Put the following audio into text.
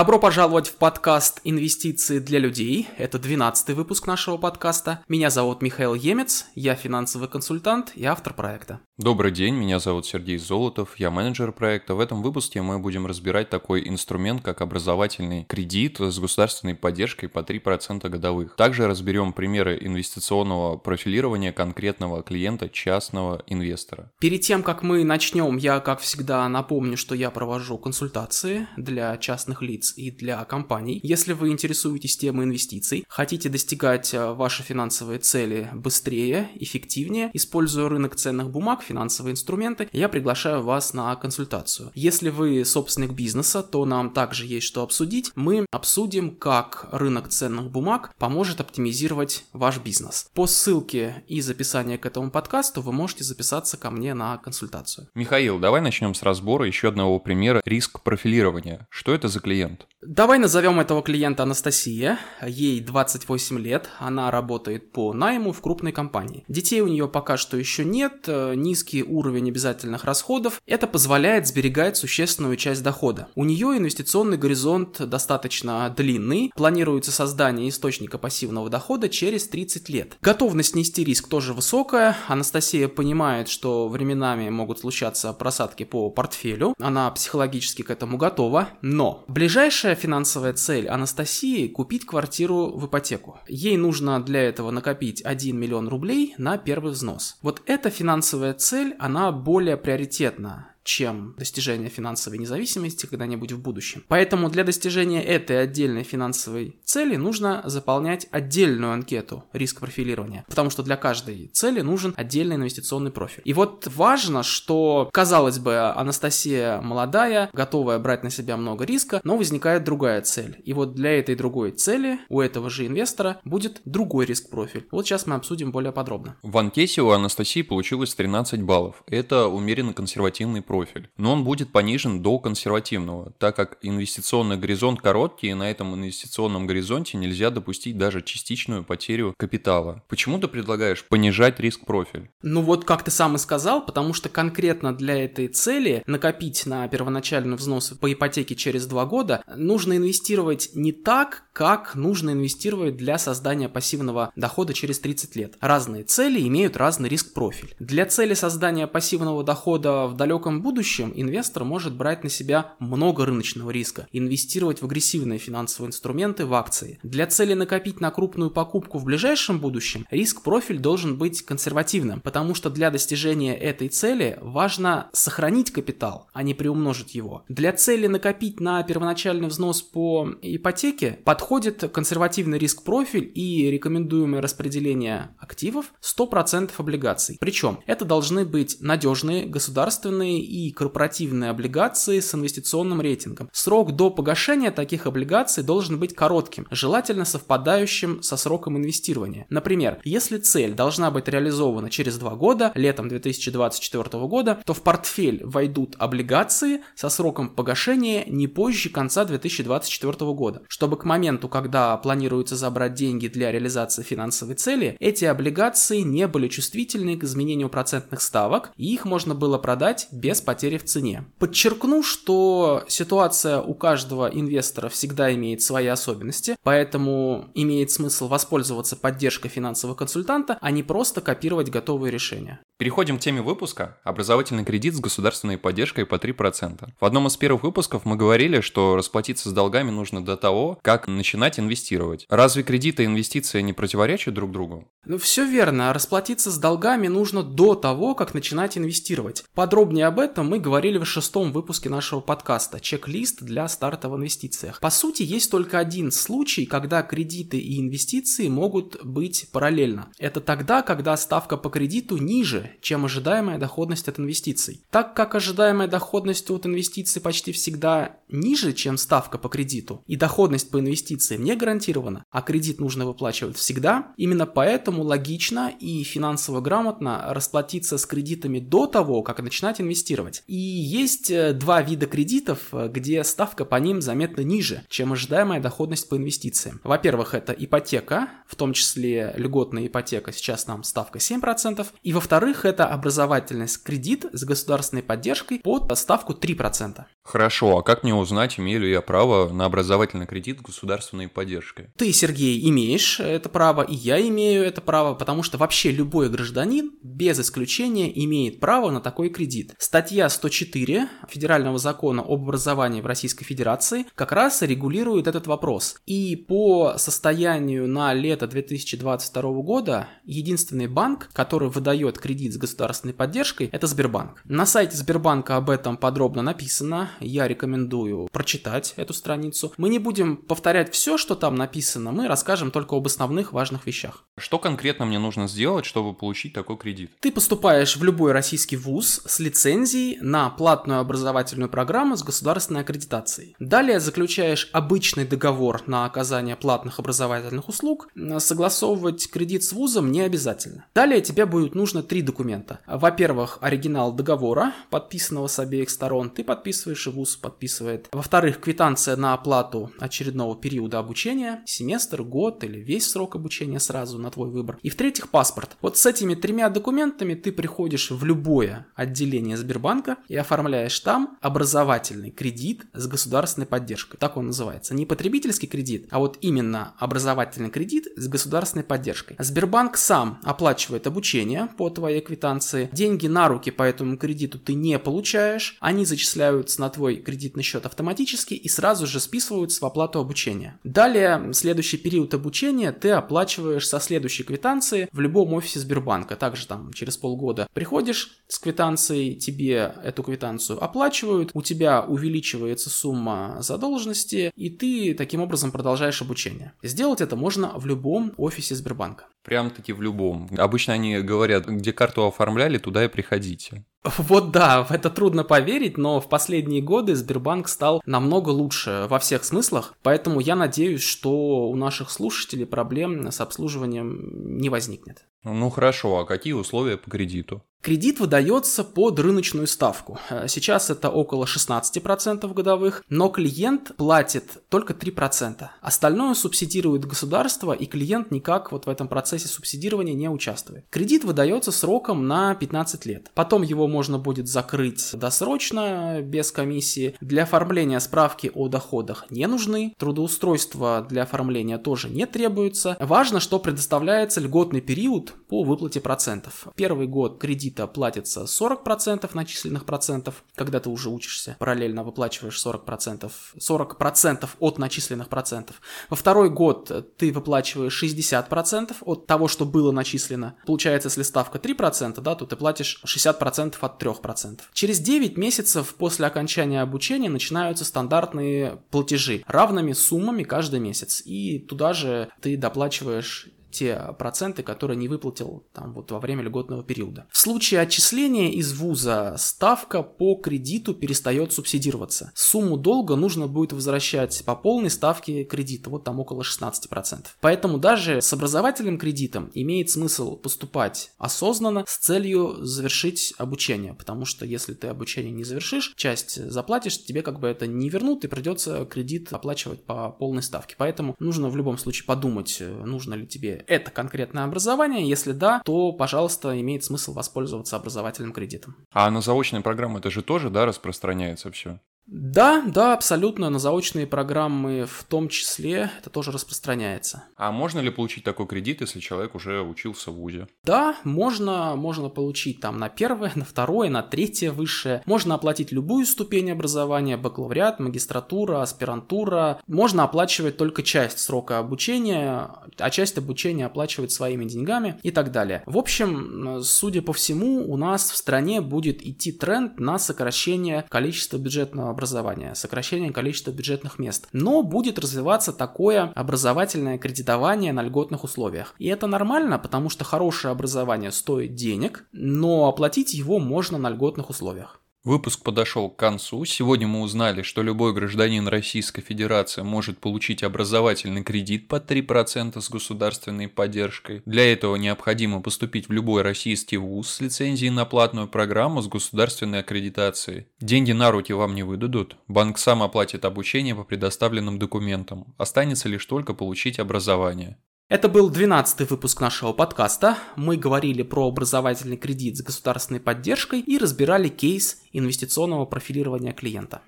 Добро пожаловать в подкаст «Инвестиции для людей». Это 12 выпуск нашего подкаста. Меня зовут Михаил Емец, я финансовый консультант и автор проекта. Добрый день, меня зовут Сергей Золотов, я менеджер проекта. В этом выпуске мы будем разбирать такой инструмент, как образовательный кредит с государственной поддержкой по 3% годовых. Также разберем примеры инвестиционного профилирования конкретного клиента, частного инвестора. Перед тем, как мы начнем, я, как всегда, напомню, что я провожу консультации для частных лиц и для компаний. Если вы интересуетесь темой инвестиций, хотите достигать э, ваши финансовые цели быстрее, эффективнее, используя рынок ценных бумаг, финансовые инструменты, я приглашаю вас на консультацию. Если вы собственник бизнеса, то нам также есть что обсудить. Мы обсудим, как рынок ценных бумаг поможет оптимизировать ваш бизнес. По ссылке из описания к этому подкасту вы можете записаться ко мне на консультацию. Михаил, давай начнем с разбора еще одного примера риск профилирования. Что это за клиент? Давай назовем этого клиента Анастасия. Ей 28 лет, она работает по найму в крупной компании. Детей у нее пока что еще нет, э, низкий уровень обязательных расходов. Это позволяет сберегать существенную часть дохода. У нее инвестиционный горизонт достаточно длинный. Планируется создание источника пассивного дохода через 30 лет. Готовность нести риск тоже высокая. Анастасия понимает, что временами могут случаться просадки по портфелю. Она психологически к этому готова. Но Ближайшая финансовая цель Анастасии – купить квартиру в ипотеку. Ей нужно для этого накопить 1 миллион рублей на первый взнос. Вот эта финансовая цель, она более приоритетна чем достижение финансовой независимости когда-нибудь в будущем. Поэтому для достижения этой отдельной финансовой цели нужно заполнять отдельную анкету риск профилирования, потому что для каждой цели нужен отдельный инвестиционный профиль. И вот важно, что, казалось бы, Анастасия молодая, готовая брать на себя много риска, но возникает другая цель. И вот для этой другой цели у этого же инвестора будет другой риск-профиль. Вот сейчас мы обсудим более подробно. В анкете у Анастасии получилось 13 баллов. Это умеренно консервативный профиль профиль. Но он будет понижен до консервативного, так как инвестиционный горизонт короткий, и на этом инвестиционном горизонте нельзя допустить даже частичную потерю капитала. Почему ты предлагаешь понижать риск профиль? Ну вот как ты сам и сказал, потому что конкретно для этой цели накопить на первоначальный взнос по ипотеке через два года нужно инвестировать не так, как нужно инвестировать для создания пассивного дохода через 30 лет. Разные цели имеют разный риск-профиль. Для цели создания пассивного дохода в далеком будущем инвестор может брать на себя много рыночного риска, инвестировать в агрессивные финансовые инструменты, в акции. Для цели накопить на крупную покупку в ближайшем будущем риск-профиль должен быть консервативным, потому что для достижения этой цели важно сохранить капитал, а не приумножить его. Для цели накопить на первоначальный взнос по ипотеке подходит консервативный риск-профиль и рекомендуемое распределение активов 100% облигаций. Причем это должны быть надежные государственные и корпоративные облигации с инвестиционным рейтингом. Срок до погашения таких облигаций должен быть коротким, желательно совпадающим со сроком инвестирования. Например, если цель должна быть реализована через два года, летом 2024 года, то в портфель войдут облигации со сроком погашения не позже конца 2024 года, чтобы к моменту, когда планируется забрать деньги для реализации финансовой цели, эти облигации не были чувствительны к изменению процентных ставок, и их можно было продать без потери в цене. Подчеркну, что ситуация у каждого инвестора всегда имеет свои особенности, поэтому имеет смысл воспользоваться поддержкой финансового консультанта, а не просто копировать готовые решения. Переходим к теме выпуска – образовательный кредит с государственной поддержкой по 3%. В одном из первых выпусков мы говорили, что расплатиться с долгами нужно до того, как начинать инвестировать. Разве кредиты и инвестиции не противоречат друг другу? Ну, все верно. Расплатиться с долгами нужно до того, как начинать инвестировать. Подробнее об этом мы говорили в шестом выпуске нашего подкаста «Чек-лист для старта в инвестициях». По сути, есть только один случай, когда кредиты и инвестиции могут быть параллельно. Это тогда, когда ставка по кредиту ниже, чем ожидаемая доходность от инвестиций. Так как ожидаемая доходность от инвестиций почти всегда ниже, чем ставка по кредиту, и доходность по инвестициям не гарантирована, а кредит нужно выплачивать всегда, именно поэтому логично и финансово грамотно расплатиться с кредитами до того, как начинать инвестировать. И есть э, два вида кредитов, э, где ставка по ним заметно ниже, чем ожидаемая доходность по инвестициям. Во-первых, это ипотека, в том числе льготная ипотека, сейчас нам ставка 7%. И во-вторых, это образовательный кредит с государственной поддержкой под ставку 3%. Хорошо, а как мне узнать, имею ли я право на образовательный кредит с государственной поддержкой? Ты, Сергей, имеешь это право, и я имею это право, потому что вообще любой гражданин, без исключения, имеет право на такой кредит. Статья 104 Федерального закона об образовании в Российской Федерации как раз регулирует этот вопрос. И по состоянию на лето 2022 года единственный банк, который выдает кредит с государственной поддержкой, это Сбербанк. На сайте Сбербанка об этом подробно написано, я рекомендую прочитать эту страницу. Мы не будем повторять все, что там написано, мы расскажем только об основных важных вещах. Что конкретно мне нужно сделать, чтобы получить такой кредит? Ты поступаешь в любой российский вуз с лицензией на платную образовательную программу с государственной аккредитацией. Далее заключаешь обычный договор на оказание платных образовательных услуг. Согласовывать кредит с вузом не обязательно. Далее тебе будет нужно три документа. Во-первых, оригинал договора, подписанного с обеих сторон. Ты подписываешь, и вуз подписывает. Во-вторых, квитанция на оплату очередного периода обучения, семестр, год или весь срок обучения сразу на твой выбор. И в-третьих, паспорт. Вот с этими тремя документами ты приходишь в любое отделение Сбербанка и оформляешь там образовательный кредит с государственной поддержкой. Так он называется. Не потребительский кредит, а вот именно образовательный кредит с государственной поддержкой. Сбербанк сам оплачивает обучение по твоей квитанции. Деньги на руки по этому кредиту ты не получаешь. Они зачисляются на твой кредитный счет автоматически и сразу же списываются в оплату обучения. Далее, следующий период обучения ты оплачиваешь со следующей квитанции в любом офисе Сбербанка. Также там через полгода приходишь с квитанцией, тебе эту квитанцию оплачивают, у тебя увеличивается сумма задолженности, и ты таким образом продолжаешь обучение. Сделать это можно в любом офисе Сбербанка. Прям-таки в любом. Обычно они говорят, где карту оформляли, туда и приходите. Вот да, в это трудно поверить, но в последние годы Сбербанк стал намного лучше во всех смыслах, поэтому я надеюсь, что у наших слушателей проблем с обслуживанием не возникнет. Ну хорошо, а какие условия по кредиту? Кредит выдается под рыночную ставку. Э, сейчас это около 16% годовых, но клиент платит только 3%. Остальное субсидирует государство, и клиент никак вот в этом процессе субсидирования не участвует. Кредит выдается сроком на 15 лет. Потом его можно будет закрыть досрочно, без комиссии. Для оформления справки о доходах не нужны. Трудоустройство для оформления тоже не требуется. Важно, что предоставляется льготный период по выплате процентов. Первый год кредит кредита платится 40% начисленных процентов, когда ты уже учишься, параллельно выплачиваешь 40%, 40% от начисленных процентов. Во второй год ты выплачиваешь 60% от того, что было начислено. Получается, если ставка 3%, да, то ты платишь 60% от 3%. Через 9 месяцев после окончания обучения начинаются стандартные платежи равными суммами каждый месяц. И туда же ты доплачиваешь те проценты, которые не выплатил там вот во время льготного периода. В случае отчисления из вуза ставка по кредиту перестает субсидироваться. Сумму долга нужно будет возвращать по полной ставке кредита, вот там около 16%. Поэтому даже с образовательным кредитом имеет смысл поступать осознанно с целью завершить обучение, потому что если ты обучение не завершишь, часть заплатишь, тебе как бы это не вернут и придется кредит оплачивать по полной ставке. Поэтому нужно в любом случае подумать, нужно ли тебе это конкретное образование? Если да, то, пожалуйста, имеет смысл воспользоваться образовательным кредитом. А на заочные программы это же тоже, да, распространяется все? Да, да, абсолютно. На заочные программы в том числе это тоже распространяется. А можно ли получить такой кредит, если человек уже учился в ВУЗе? Да, можно, можно получить там на первое, на второе, на третье высшее. Можно оплатить любую ступень образования, бакалавриат, магистратура, аспирантура. Можно оплачивать только часть срока обучения, а часть обучения оплачивать своими деньгами и так далее. В общем, судя по всему, у нас в стране будет идти тренд на сокращение количества бюджетного образования, сокращение количества бюджетных мест. Но будет развиваться такое образовательное кредитование на льготных условиях. И это нормально, потому что хорошее образование стоит денег, но оплатить его можно на льготных условиях. Выпуск подошел к концу. Сегодня мы узнали, что любой гражданин Российской Федерации может получить образовательный кредит под 3% с государственной поддержкой. Для этого необходимо поступить в любой российский вуз с лицензией на платную программу с государственной аккредитацией. Деньги на руки вам не выдадут. Банк сам оплатит обучение по предоставленным документам. Останется лишь только получить образование. Это был 12 выпуск нашего подкаста. Мы говорили про образовательный кредит с государственной поддержкой и разбирали кейс инвестиционного профилирования клиента.